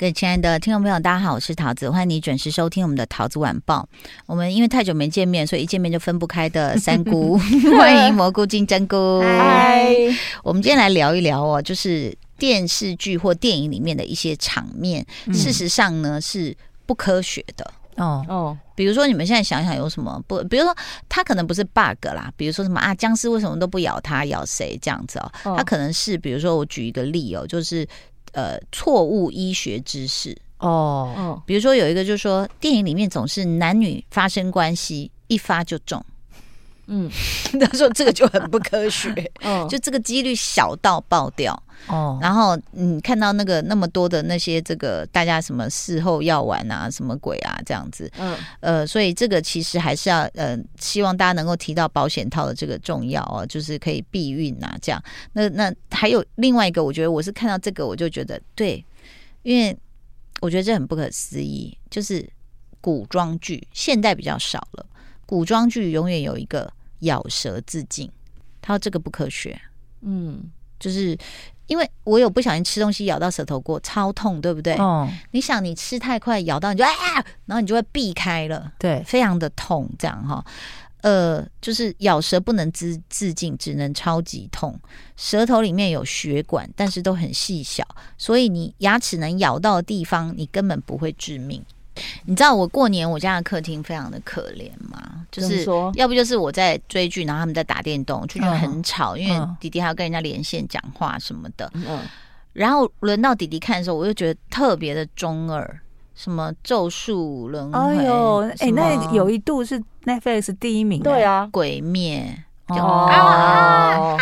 各位亲爱的听众朋友，大家好，我是桃子，欢迎你准时收听我们的桃子晚报。我们因为太久没见面，所以一见面就分不开的 三姑，欢迎蘑菇金针菇。嗨，我们今天来聊一聊哦，就是电视剧或电影里面的一些场面，嗯、事实上呢是不科学的哦哦。比如说你们现在想想有什么不？比如说他可能不是 bug 啦，比如说什么啊，僵尸为什么都不咬他，咬谁这样子哦？他、哦、可能是比如说我举一个例哦，就是。呃，错误医学知识。哦。哦，比如说有一个就是说，电影里面总是男女发生关系一发就中，嗯，他说这个就很不科学，哦，就这个几率小到爆掉哦。然后你看到那个那么多的那些这个大家什么事后药丸啊，什么鬼啊这样子，嗯呃，所以这个其实还是要呃，希望大家能够提到保险套的这个重要哦，就是可以避孕啊这样。那那还有另外一个，我觉得我是看到这个我就觉得对，因为我觉得这很不可思议，就是古装剧现代比较少了，古装剧永远有一个。咬舌自尽，他说这个不科学。嗯，就是因为我有不小心吃东西咬到舌头过，超痛，对不对？哦，你想你吃太快咬到你就啊，然后你就会避开了，对，非常的痛，这样哈。呃，就是咬舌不能自自尽，只能超级痛。舌头里面有血管，但是都很细小，所以你牙齿能咬到的地方，你根本不会致命。你知道我过年我家的客厅非常的可怜吗？就是要不就是我在追剧，然后他们在打电动，就觉得很吵，因为弟弟还要跟人家连线讲话什么的。嗯，然后轮到弟弟看的时候，我就觉得特别的中二，什么咒术轮回，哎呦，哎，那有一度是 Netflix 第一名，对啊，鬼灭哦。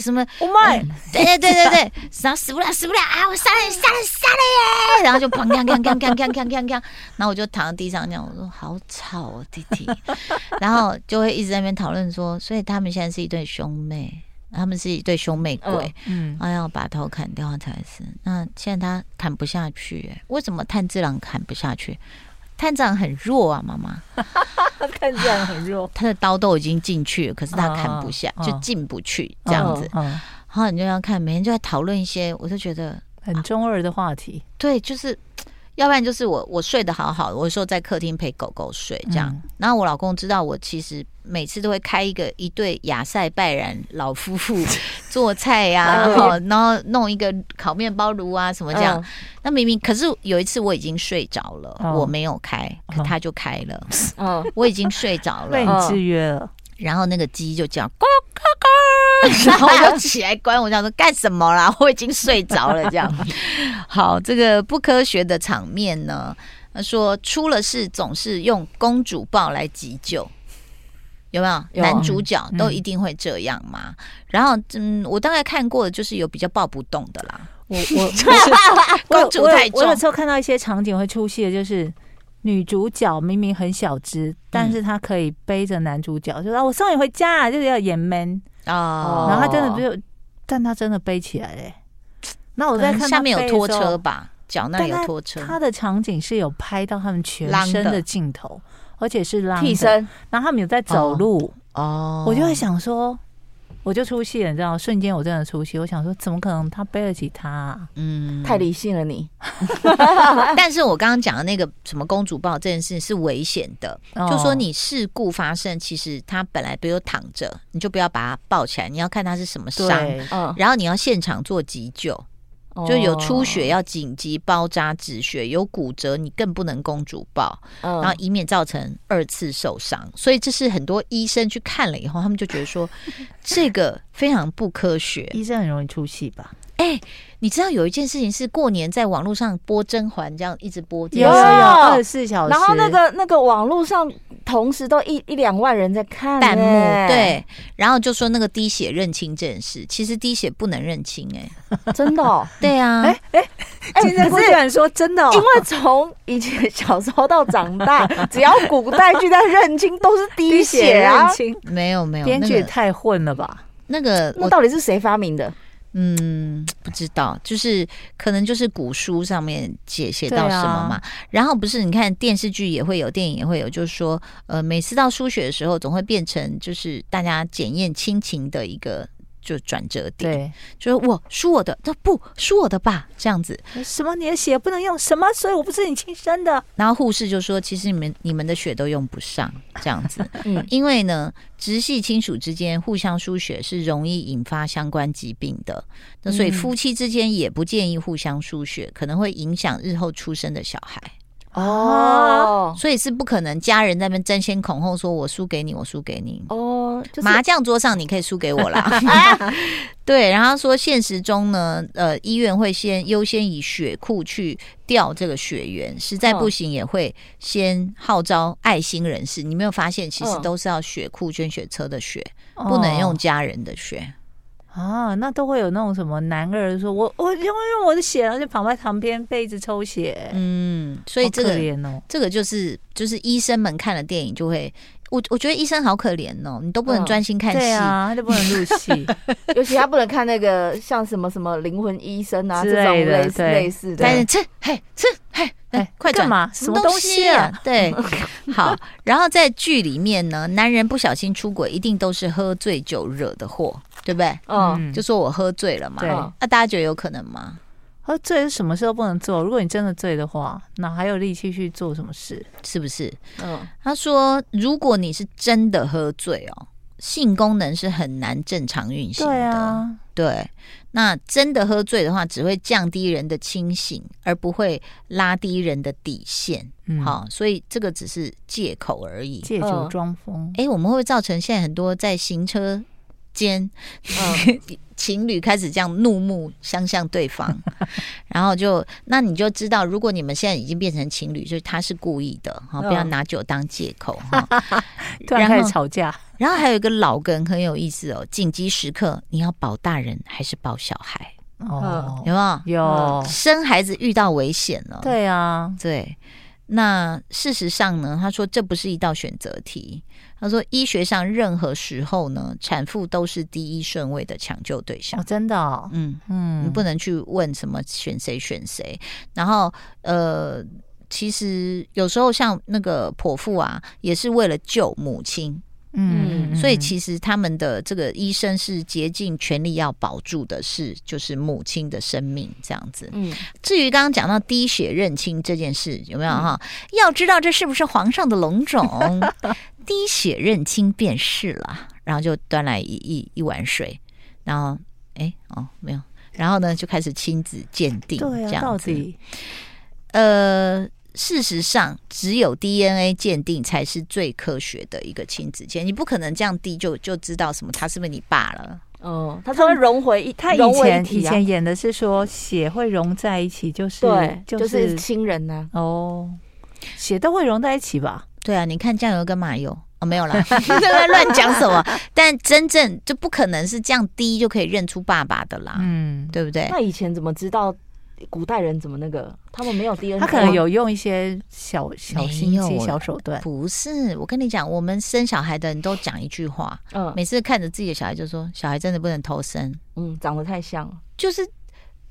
什么？Oh my！对对对对对，然后死不了死不了啊！我杀了杀了杀了耶！然后就砰砰砰砰砰砰砰砰，然后我就躺在地上，这样我说好吵哦，弟弟。然后就会一直在那边讨论说，所以他们现在是一对兄妹，他们是一对兄妹鬼，嗯，然后要把头砍掉才是。那现在他砍不下去，为什么炭治郎砍不下去？探长很弱啊，妈妈。探长很弱，他的刀都已经进去了，可是他砍不下，就进不去这样子。然后你就要看，每天就在讨论一些，我就觉得很中二的话题。对，就是。要不然就是我我睡得好好的，我有时候在客厅陪狗狗睡这样，嗯、然后我老公知道我其实每次都会开一个一对亚塞拜然老夫妇 做菜呀、啊，然后然后弄一个烤面包炉啊什么这样，嗯、那明明可是有一次我已经睡着了，嗯、我没有开，可他就开了，嗯，我已经睡着了，被你制约了，然后那个鸡就叫咕咕咕。然后我就起来关，我想说干什么啦？我已经睡着了，这样。好，这个不科学的场面呢？他说出了事总是用公主抱来急救，有没有？有男主角都一定会这样吗？嗯、然后，嗯，我大概看过的就是有比较抱不动的啦。我我 公主太重，我有时候看到一些场景会出戏的，就是女主角明明很小只，但是她可以背着男主角，就说、嗯、我送你回家，就是要演 man。哦，然后他真的就，但他真的背起来嘞。那我在看下面有拖车吧，脚那里有拖车。他的场景是有拍到他们全身的镜头，而且是拉替身。然后他们有在走路哦，我就会想说。我就出戏了，你知道，瞬间我真的出戏。我想说，怎么可能他背得起他啊？嗯，太理性了你。但是我刚刚讲的那个什么公主抱这件事是危险的，哦、就说你事故发生，其实他本来没有躺着，你就不要把他抱起来，你要看他是什么伤，对然后你要现场做急救。就有出血要紧急包扎止血，有骨折你更不能公主抱，然后以免造成二次受伤。所以这是很多医生去看了以后，他们就觉得说 这个非常不科学。医生很容易出戏吧？哎。你知道有一件事情是过年在网络上播甄嬛，这样一直播，有有二十四小时，然后那个那个网络上同时都一一两万人在看弹幕，对，然后就说那个滴血认亲这件事，其实滴血不能认亲，哎，真的，哦，对啊，哎哎哎，可是有人说真的，哦？因为从以前小时候到长大，只要古代剧在认亲都是滴血啊，没有没有，编剧也太混了吧。那个那到底是谁发明的？嗯，不知道，就是可能就是古书上面写写到什么嘛。啊、然后不是你看电视剧也会有，电影也会有，就是说，呃，每次到输血的时候，总会变成就是大家检验亲情的一个。就转折点，对，就是我输我的，那不输我的吧，这样子。什么你的血不能用？什么？所以我不是你亲生的。然后护士就说，其实你们你们的血都用不上，这样子。嗯，因为呢，直系亲属之间互相输血是容易引发相关疾病的。那所以夫妻之间也不建议互相输血，可能会影响日后出生的小孩。哦，所以是不可能家人在那边争先恐后，说我输给你，我输给你。哦，就是、麻将桌上你可以输给我啦。对，然后说现实中呢，呃，医院会先优先以血库去调这个血源，实在不行也会先号召爱心人士。你没有发现，其实都是要血库捐血车的血，不能用家人的血。啊，那都会有那种什么男儿说，我我因为用我的血，然后就躺在旁边被子抽血。嗯，所以这个、哦、这个就是就是医生们看了电影就会，我我觉得医生好可怜哦，你都不能专心看戏、嗯，对啊，他就不能入戏，尤其他不能看那个像什么什么灵魂医生啊这种类似类似的，但是吃嘿吃嘿，哎，快干嘛？什么东西啊？对，好，然后在剧里面呢，男人不小心出轨，一定都是喝醉酒惹的祸。对不对？嗯，就说我喝醉了嘛。对，那、啊、大家觉得有可能吗？喝醉是什么事都不能做。如果你真的醉的话，哪还有力气去做什么事？是不是？嗯，他说，如果你是真的喝醉哦，性功能是很难正常运行的。对啊，对。那真的喝醉的话，只会降低人的清醒，而不会拉低人的底线。嗯，好，所以这个只是借口而已，借酒装疯。哎，我们会造成现在很多在行车间，情侣开始这样怒目相向对方，然后就那你就知道，如果你们现在已经变成情侣，就是他是故意的哈，不要拿酒当借口哈。突然开始吵架，然后还有一个老梗很有意思哦，紧急时刻你要保大人还是保小孩？哦，有没有？有生孩子遇到危险了？对啊，对。那事实上呢？他说这不是一道选择题。他说医学上任何时候呢，产妇都是第一顺位的抢救对象。哦，真的哦？嗯嗯，你不能去问什么选谁选谁。然后呃，其实有时候像那个剖腹啊，也是为了救母亲。嗯，所以其实他们的这个医生是竭尽全力要保住的是，就是母亲的生命这样子。嗯，至于刚刚讲到滴血认亲这件事，有没有哈？嗯、要知道这是不是皇上的龙种？滴血认亲便是了。然后就端来一一一碗水，然后哎哦没有，然后呢就开始亲子鉴定，对啊、这样子。呃。事实上，只有 DNA 鉴定才是最科学的一个亲子鉴。你不可能这样滴就就知道什么他是不是你爸了。哦，他说融回一，他以前以前演的是说血会融在一起，就是对，就是亲人呢。哦，血都会融在一起吧？对啊，你看酱油跟麻油哦，没有啦，在 乱讲什么？但真正就不可能是这样滴就可以认出爸爸的啦，嗯，对不对？那以前怎么知道？古代人怎么那个？他们没有 DNA，他可能有用一些小小心机、小手段。不是，我跟你讲，我们生小孩的人都讲一句话，嗯，每次看着自己的小孩就说：“小孩真的不能偷生，嗯，长得太像了。”就是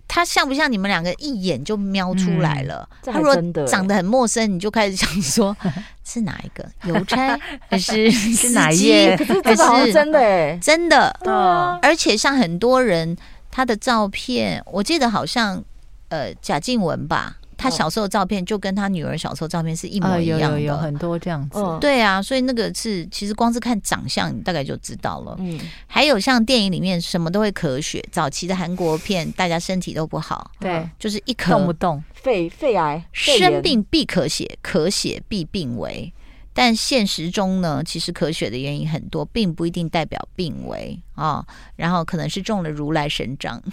他像不像你们两个一眼就瞄出来了？嗯、他说长得很陌生，你就开始想说 是哪一个邮差 还是是哪一页？可是这是真的哎，真的，对啊。而且像很多人他的照片，我记得好像。呃，贾静雯吧，她小时候的照片就跟她女儿小时候照片是一模一样有，有，有很多这样子。嗯、对啊，所以那个是其实光是看长相，你大概就知道了。嗯，还有像电影里面什么都会咳血，早期的韩国片大家身体都不好，对，就是一咳动不动。肺肺癌，生病必咳血，咳血必病危。但现实中呢，其实咳血的原因很多，并不一定代表病危啊、哦。然后可能是中了如来神掌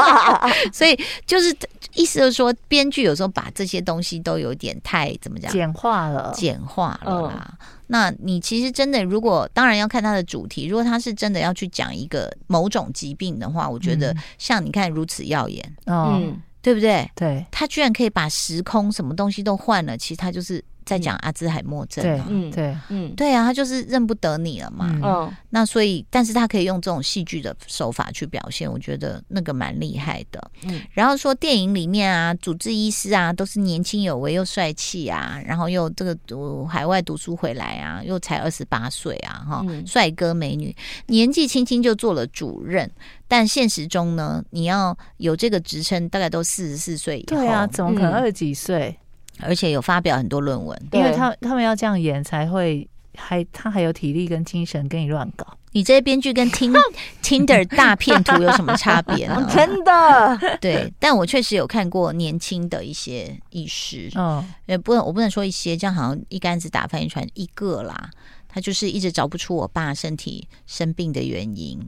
所以就是意思就是说，编剧有时候把这些东西都有点太怎么讲，简化了，简化了啦。嗯、那你其实真的，如果当然要看它的主题，如果他是真的要去讲一个某种疾病的话，我觉得像你看如此耀眼，嗯，对不对？对，他居然可以把时空什么东西都换了，其实他就是。在讲阿兹海默症。对，嗯，对，嗯，对啊，他就是认不得你了嘛。嗯，那所以，但是他可以用这种戏剧的手法去表现，我觉得那个蛮厉害的。嗯，然后说电影里面啊，主治医师啊，都是年轻有为又帅气啊，然后又这个读海外读书回来啊，又才二十八岁啊，哈，帅哥美女，年纪轻轻就做了主任。但现实中呢，你要有这个职称，大概都四十四岁以后。对啊，怎么可能二十几岁？而且有发表很多论文，因为他他们要这样演才会还他还有体力跟精神跟你乱搞。你这些编剧跟听 Tinder 大片图有什么差别呢？真的，对，但我确实有看过年轻的一些医师，嗯，也不能我不能说一些，这样好像一竿子打翻一船，一个啦。他就是一直找不出我爸身体生病的原因。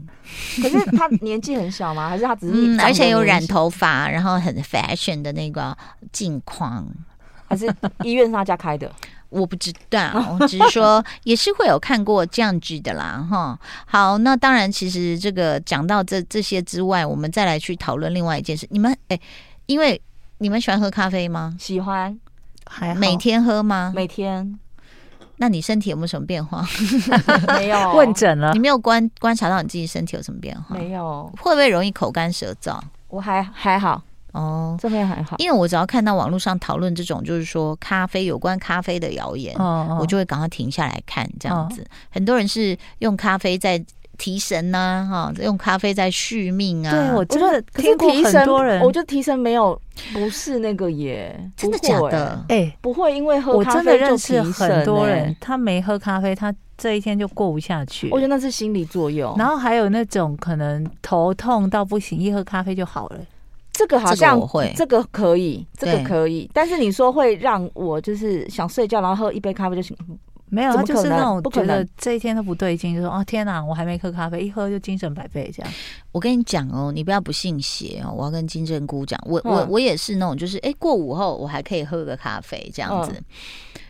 可是他年纪很小吗？还是他只是？嗯，而且有染头发，然后很 fashion 的那个镜框，还是医院是他家开的？我不知道，我只是说 也是会有看过这样子的啦。哈，好，那当然，其实这个讲到这这些之外，我们再来去讨论另外一件事。你们哎，因为你们喜欢喝咖啡吗？喜欢，还。每天喝吗？每天。那你身体有没有什么变化？没有，问诊了。你没有观观察到你自己身体有什么变化？没有。会不会容易口干舌燥？我还还好哦，这边还好。因为我只要看到网络上讨论这种，就是说咖啡有关咖啡的谣言，哦哦我就会赶快停下来看这样子。哦、很多人是用咖啡在。提神呐、啊，哈，用咖啡在续命啊。对，我真的听过很多人，我觉得提神没有不是那个耶，真的假的？哎、欸，不会因为喝咖啡就提神、欸。我真的认识很多人，他没喝咖啡，他这一天就过不下去。我觉得那是心理作用。然后还有那种可能头痛到不行，一喝咖啡就好了。这个好像会，这个可以，这个可以。但是你说会让我就是想睡觉，然后喝一杯咖啡就行。没有，他就是那种觉得这一天都不对劲，就说哦天哪，我还没喝咖啡，一喝就精神百倍这样。我跟你讲哦，你不要不信邪哦，我要跟金针菇讲，我我我也是那种，就是哎过午后我还可以喝个咖啡这样子。嗯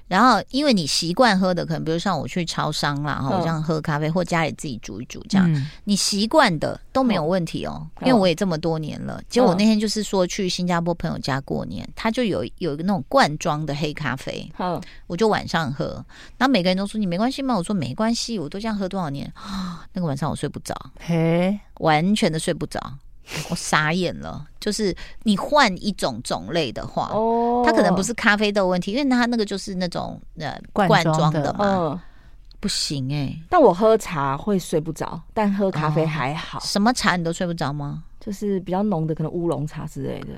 然后，因为你习惯喝的，可能比如像我去超商啦，然后这样喝咖啡，或家里自己煮一煮这样，嗯、你习惯的都没有问题哦。因为我也这么多年了。结果我那天就是说去新加坡朋友家过年，他就有有一个那种罐装的黑咖啡，我就晚上喝。然后每个人都说你没关系吗？我说没关系，我都这样喝多少年啊，那个晚上我睡不着，嘿，完全的睡不着。我傻眼了，就是你换一种种类的话，哦，它可能不是咖啡豆问题，因为它那个就是那种呃罐装的嘛，嗯、不行哎、欸。但我喝茶会睡不着，但喝咖啡还好。哦、什么茶你都睡不着吗？就是比较浓的，可能乌龙茶之类的。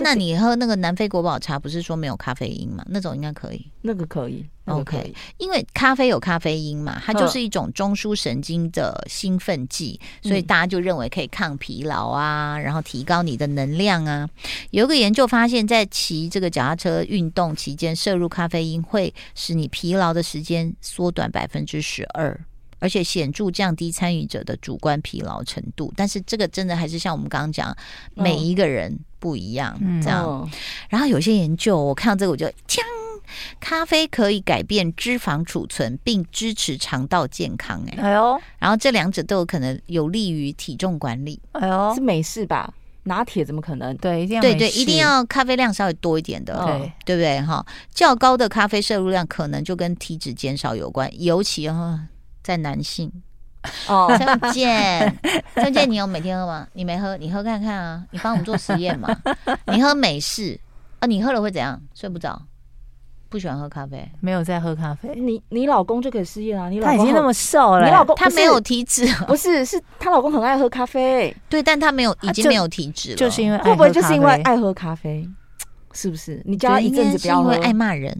那你喝那个南非国宝茶，不是说没有咖啡因吗？那种应该可以，那个可以。OK，因为咖啡有咖啡因嘛，它就是一种中枢神经的兴奋剂，所以大家就认为可以抗疲劳啊，然后提高你的能量啊。有一个研究发现，在骑这个脚踏车运动期间摄入咖啡因，会使你疲劳的时间缩短百分之十二。而且显著降低参与者的主观疲劳程度，但是这个真的还是像我们刚刚讲，每一个人不一样，嗯、这样。嗯、然后有些研究，我看到这个我就，锵，咖啡可以改变脂肪储存，并支持肠道健康。哎呦，然后这两者都有可能有利于体重管理。哎呦，是美式吧？拿铁怎么可能？对，一定要对对，一定要咖啡量稍微多一点的，对对不对？哈，较高的咖啡摄入量可能就跟体脂减少有关，尤其哈。在男性哦，张健，张健，你有每天喝吗？你没喝，你喝看看啊！你帮我们做实验嘛？你喝美式啊？你喝了会怎样？睡不着？不喜欢喝咖啡？没有在喝咖啡？你你老公就可以试验啊！你他已经那么瘦了，你老公他没有体脂，不是，是他老公很爱喝咖啡，对，但他没有，已经没有体脂了，就是因为会不会就是因为爱喝咖啡？是不是？你叫他一阵子不要喝，因为爱骂人，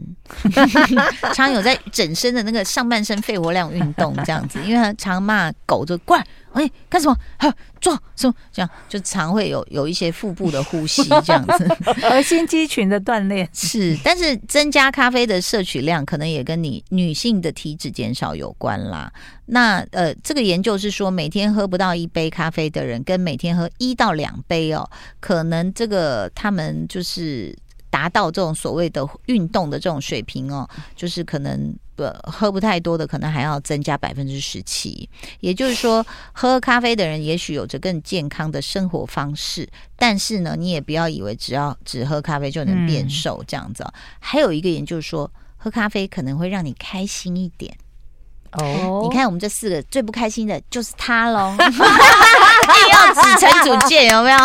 常有在整身的那个上半身肺活量运动这样子，因为他常骂狗就过来，哎，干什么？哈，做什么？这样就常会有有一些腹部的呼吸 这样子，核心肌群的锻炼是。但是增加咖啡的摄取量，可能也跟你女性的体脂减少有关啦。那呃，这个研究是说，每天喝不到一杯咖啡的人，跟每天喝一到两杯哦，可能这个他们就是。达到这种所谓的运动的这种水平哦，就是可能不喝不太多的，可能还要增加百分之十七。也就是说，喝咖啡的人也许有着更健康的生活方式，但是呢，你也不要以为只要只喝咖啡就能变瘦这样子。嗯、还有一个研究说，喝咖啡可能会让你开心一点。哦，你看我们这四个最不开心的就是他喽，硬要指陈主见有没有？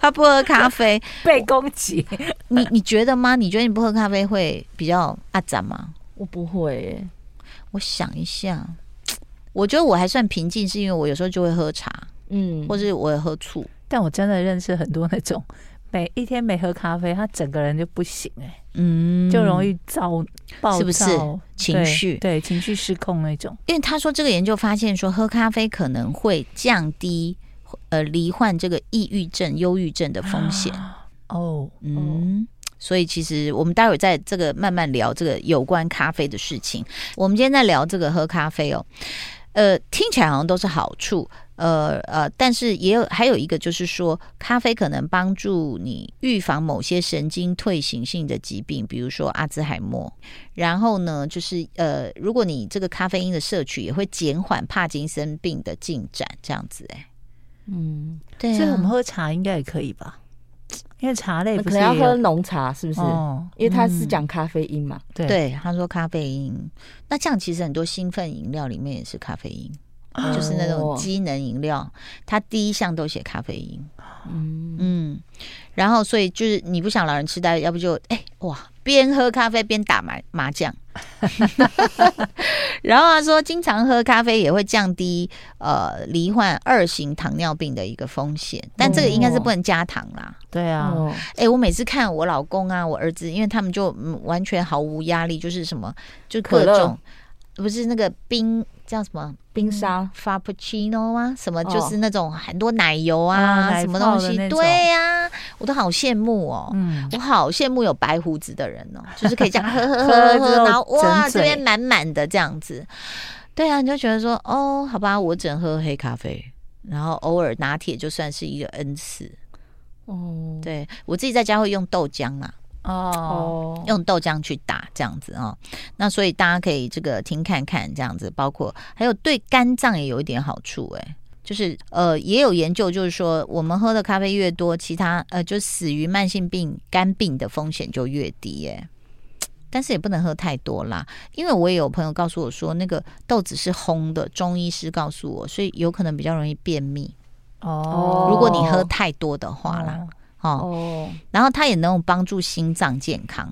他不喝咖啡 被攻击，你你觉得吗？你觉得你不喝咖啡会比较阿展吗？我不会耶，我想一下，我觉得我还算平静，是因为我有时候就会喝茶，嗯，或者我也喝醋，但我真的认识很多那种。每一天没喝咖啡，他整个人就不行哎、欸，嗯，就容易躁暴躁，是不是情绪？对，情绪失控那种。因为他说这个研究发现说，喝咖啡可能会降低呃罹患这个抑郁症、忧郁症的风险。哦，嗯，所以其实我们待会儿在这个慢慢聊这个有关咖啡的事情。我们今天在聊这个喝咖啡哦，呃，听起来好像都是好处。呃呃，但是也有还有一个，就是说，咖啡可能帮助你预防某些神经退行性的疾病，比如说阿兹海默。然后呢，就是呃，如果你这个咖啡因的摄取，也会减缓帕金森病的进展，这样子哎。嗯，对啊。所以我们喝茶应该也可以吧？因为茶类可能要喝浓茶，是不是？哦，因为他是讲咖啡因嘛。对对，他说咖啡因。那这样其实很多兴奋饮料里面也是咖啡因。就是那种机能饮料，它第一项都写咖啡因，嗯嗯，然后所以就是你不想老人痴呆，要不就哎、欸、哇，边喝咖啡边打麻麻将，然后他说经常喝咖啡也会降低呃罹患二型糖尿病的一个风险，但这个应该是不能加糖啦。对啊，哎、欸，我每次看我老公啊，我儿子，因为他们就完全毫无压力，就是什么就各种不是那个冰。叫什么冰沙 Frappuccino 吗？什么就是那种很多奶油啊，哦、什么东西？对呀、啊，我都好羡慕哦。嗯，我好羡慕有白胡子的人哦，就是可以这样喝喝喝喝，然后哇，这边满满的这样子。对啊，你就觉得说哦，好吧，我只能喝黑咖啡，然后偶尔拿铁就算是一个恩赐。哦，对我自己在家会用豆浆啊。哦，用豆浆去打这样子哦，那所以大家可以这个听看看这样子，包括还有对肝脏也有一点好处哎，就是呃也有研究就是说，我们喝的咖啡越多，其他呃就死于慢性病肝病的风险就越低哎，但是也不能喝太多啦，因为我也有朋友告诉我说，那个豆子是烘的，中医师告诉我，所以有可能比较容易便秘。哦，如果你喝太多的话啦。哦哦，然后它也能帮助心脏健康。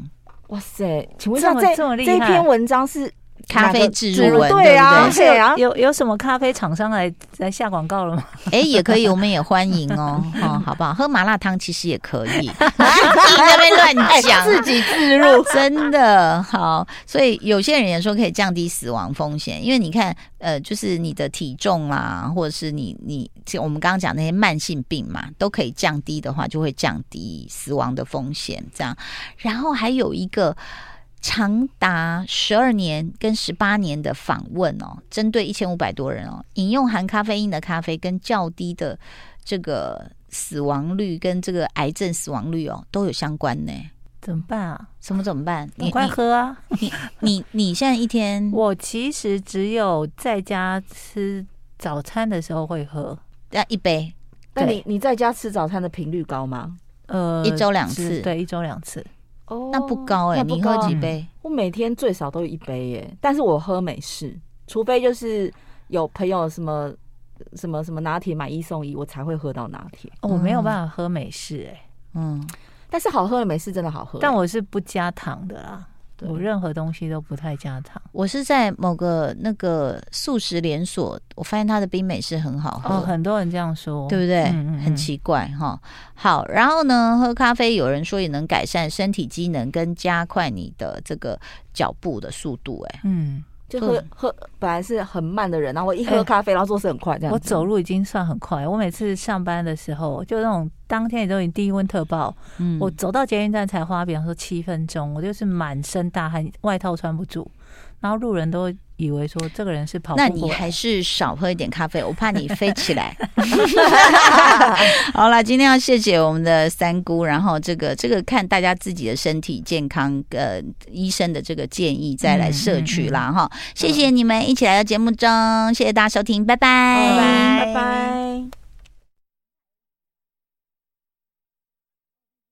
哇塞，请问一下，这这这篇文章是？咖啡植入文，对啊，对啊，有有什么咖啡厂商来来下广告了吗？哎，也可以，我们也欢迎哦，哦，好不好？喝麻辣烫其实也可以，在那边乱讲，自己置入，真的好。所以有些人也说可以降低死亡风险，因为你看，呃，就是你的体重啊，或者是你你，我们刚刚讲那些慢性病嘛，都可以降低的话，就会降低死亡的风险。这样，然后还有一个。长达十二年跟十八年的访问哦，针对一千五百多人哦，饮用含咖啡因的咖啡跟较低的这个死亡率跟这个癌症死亡率哦都有相关呢。怎么办啊？什么怎么办？你快喝啊！你你你现在一天，我其实只有在家吃早餐的时候会喝，要一杯。那你你在家吃早餐的频率高吗？呃，一周两次，对，一周两次。哦，那不高哎、欸，你喝几杯？我每天最少都有一杯耶、欸，但是我喝美式，除非就是有朋友什么什么什么拿铁买一送一，我才会喝到拿铁。哦，我没有办法喝美式哎、欸，嗯，但是好喝的美式真的好喝、欸，但我是不加糖的啦。我任何东西都不太加糖。我是在某个那个素食连锁，我发现它的冰美式很好喝。哦，很多人这样说，对不对？嗯嗯，很奇怪哈。好，然后呢，喝咖啡有人说也能改善身体机能，跟加快你的这个脚步的速度。哎，嗯。就喝喝本来是很慢的人，然后我一喝咖啡，然后做事很快，这样。我走路已经算很快。我每次上班的时候，就那种当天也都已经低温特报，嗯，我走到捷运站才花，比方说七分钟，我就是满身大汗，外套穿不住，然后路人都以为说这个人是跑步。那你还是少喝一点咖啡，我怕你飞起来。好了，今天要谢谢我们的三姑，然后这个这个看大家自己的身体健康，呃，医生的这个建议再来摄取啦哈。谢谢你们一起来到节目中，谢谢大家收听，拜拜，拜拜，拜拜。